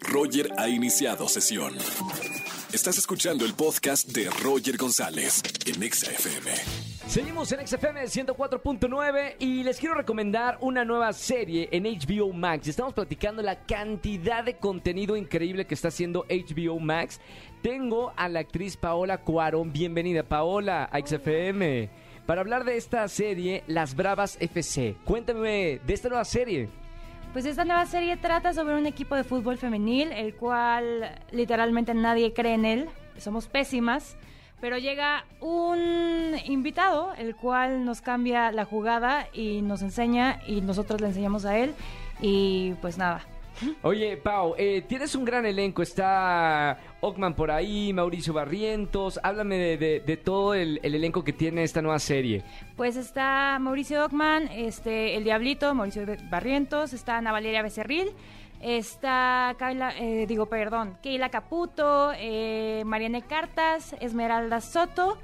Roger ha iniciado sesión. Estás escuchando el podcast de Roger González en Exa FM. Seguimos en XFM 104.9 y les quiero recomendar una nueva serie en HBO Max. Estamos platicando la cantidad de contenido increíble que está haciendo HBO Max. Tengo a la actriz Paola Cuarón. Bienvenida, Paola, a XFM. Para hablar de esta serie, Las Bravas FC. Cuéntame de esta nueva serie. Pues esta nueva serie trata sobre un equipo de fútbol femenil, el cual literalmente nadie cree en él, somos pésimas, pero llega un invitado, el cual nos cambia la jugada y nos enseña y nosotros le enseñamos a él y pues nada. Oye, Pau, eh, tienes un gran elenco. Está Ockman por ahí, Mauricio Barrientos. Háblame de, todo el, el elenco que tiene esta nueva serie. Pues está Mauricio Ockman, este, el Diablito, Mauricio Barrientos, está Ana Valeria Becerril, está Kayla, eh, digo, perdón, Keila Caputo, eh, Cartas, Esmeralda Soto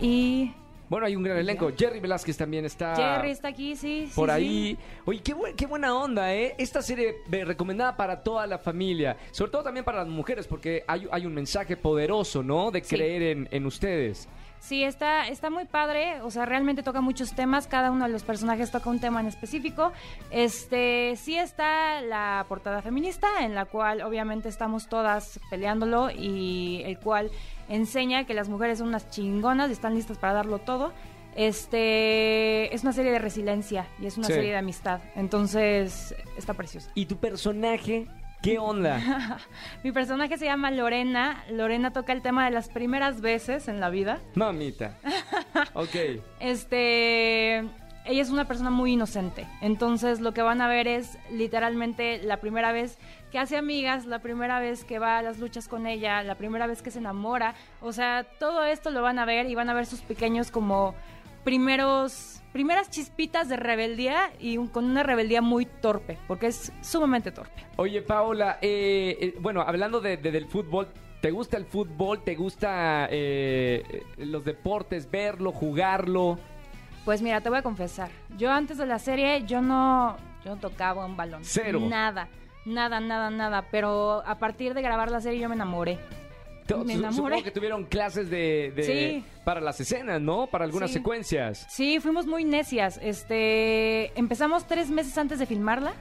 y Bueno, hay un gran elenco. Jerry Velázquez también está Jerry está aquí, sí. sí, por sí. ahí. Oye, qué, bu- qué buena onda, ¿eh? Esta serie eh, recomendada para toda la familia. Sobre todo también para las mujeres, porque hay, hay un mensaje poderoso, ¿no? De Sí. creer en, en ustedes. Sí, está, está muy padre, o sea, realmente toca muchos temas, cada uno de los personajes toca un tema en específico. Este, sí está la portada feminista, en la cual obviamente estamos todas peleándolo y el cual enseña que las mujeres son unas chingonas y están listas para darlo todo. Este, es una serie de resiliencia y es una Sí. serie de amistad, entonces está preciosa. ¿Y tu personaje? ¿Qué onda? Mi personaje se llama Lorena, Lorena toca el tema de las primeras veces en la vida. Mamita. Ok. Este, ella es una persona muy inocente. Entonces, lo que van a ver es literalmente la primera vez que hace amigas, la primera vez que va a las luchas con ella, la primera vez que se enamora. O sea, todo esto lo van a ver y van a ver sus pequeños como primeros primeras chispitas de rebeldía y un- con una rebeldía muy torpe, porque es sumamente torpe. Oye, Paola, eh, eh, bueno, hablando de, de- del fútbol, ¿te gusta el fútbol? ¿Te gusta eh, eh, los deportes, verlo, jugarlo? Pues mira, te voy a confesar. Yo antes de la serie, yo no, yo no tocaba un balón. Cero. Nada, nada, nada, nada. Pero a partir de grabar la serie, yo me enamoré. Me enamoré. Supongo que tuvieron clases de, de- Sí. para las escenas, ¿no? Para algunas Sí. secuencias. Sí, fuimos muy necias. Este, empezamos tres meses antes de filmarla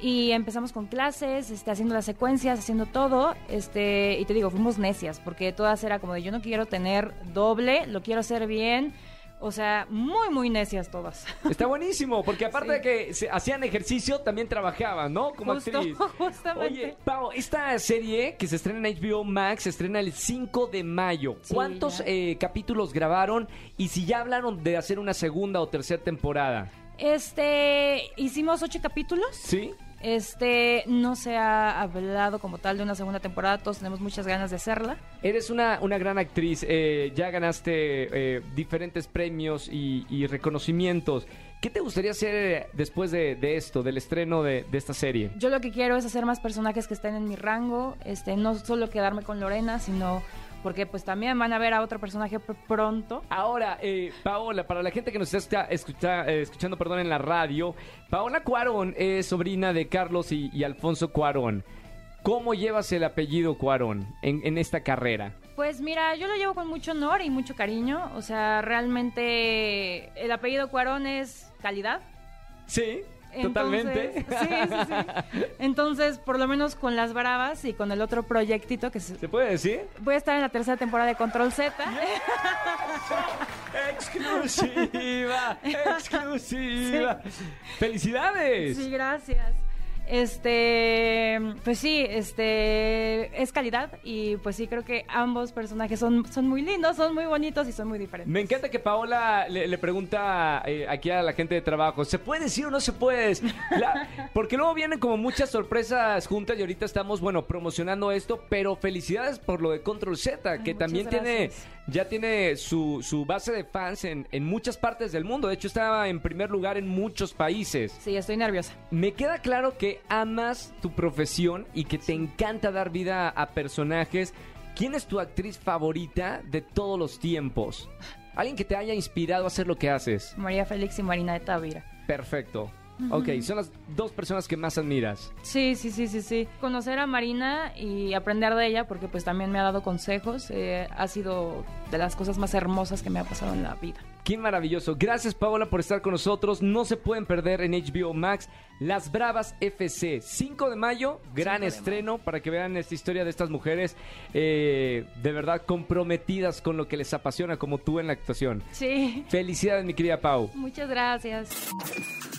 y empezamos con clases, este, haciendo las secuencias, haciendo todo. Este, y te digo, fuimos necias porque todas era como de yo no quiero tener doble, lo quiero hacer bien. O sea, muy, muy necias todas. Está buenísimo, porque aparte Sí. de que se hacían ejercicio, también trabajaban, ¿no? Como Justo, actriz. justamente. Oye, Pau, esta serie que se estrena en HBO Max se estrena el 5 de mayo. Sí, ¿Cuántos eh, capítulos grabaron? Y si ya hablaron de hacer una segunda o tercera temporada. Este, hicimos ocho capítulos. ¿Sí? Este, no se ha hablado como tal de una segunda temporada, todos tenemos muchas ganas de hacerla. Eres una, una gran actriz, eh, ya ganaste eh, diferentes premios y, y reconocimientos. ¿Qué te gustaría hacer eh, después de, de esto, del estreno de, de esta serie? Yo lo que quiero es hacer más personajes que estén en mi rango, este, no solo quedarme con Lorena, sino porque pues también van a ver a otro personaje pr- pronto. Ahora, eh, Paola, para la gente que nos está escucha- eh, escuchando perdón, en la radio, Paola Cuarón es sobrina de Carlos y, y Alfonso Cuarón. ¿Cómo llevas el apellido Cuarón en, en esta carrera? Pues mira, yo lo llevo con mucho honor y mucho cariño, o sea, realmente el apellido Cuarón es calidad. Sí, Entonces, totalmente. Sí, sí, sí. Entonces, por lo menos con las Bravas y con el otro proyectito que se- ¿Se puede decir? voy a estar en la tercera temporada de Control Z. Exclusiva, exclusiva. Felicidades. Sí, gracias. Este, pues sí, este, es calidad y pues sí creo que ambos personajes son, son muy lindos, son muy bonitos y son muy diferentes. Me encanta que Paola le, le pregunta eh, aquí a la gente de trabajo, ¿se puede decir o no se puede? La- porque luego vienen como muchas sorpresas juntas y ahorita estamos, bueno, promocionando esto, pero felicidades por lo de Control Z, que también tiene, ya tiene su, su base de fans en, en muchas partes del mundo. De hecho, estaba en primer lugar en muchos países. Sí, estoy nerviosa. Me queda claro que amas tu profesión y que te encanta dar vida a personajes. ¿Quién es tu actriz favorita de todos los tiempos? Alguien que te haya inspirado a hacer lo que haces. María Félix y Marina de Tavira. Perfecto. Ok, son las dos personas que más admiras. Sí, sí, sí, sí, sí. Conocer a Marina y aprender de ella, porque pues también me ha dado consejos, eh, ha sido de las cosas más hermosas que me ha pasado en la vida. Qué maravilloso. Gracias Paola por estar con nosotros. No se pueden perder en HBO Max Las Bravas FC. 5 de mayo, gran estreno para que vean esta historia de estas mujeres eh, de verdad comprometidas con lo que les apasiona como tú en la actuación. Sí. Felicidades mi querida Pau. Muchas gracias.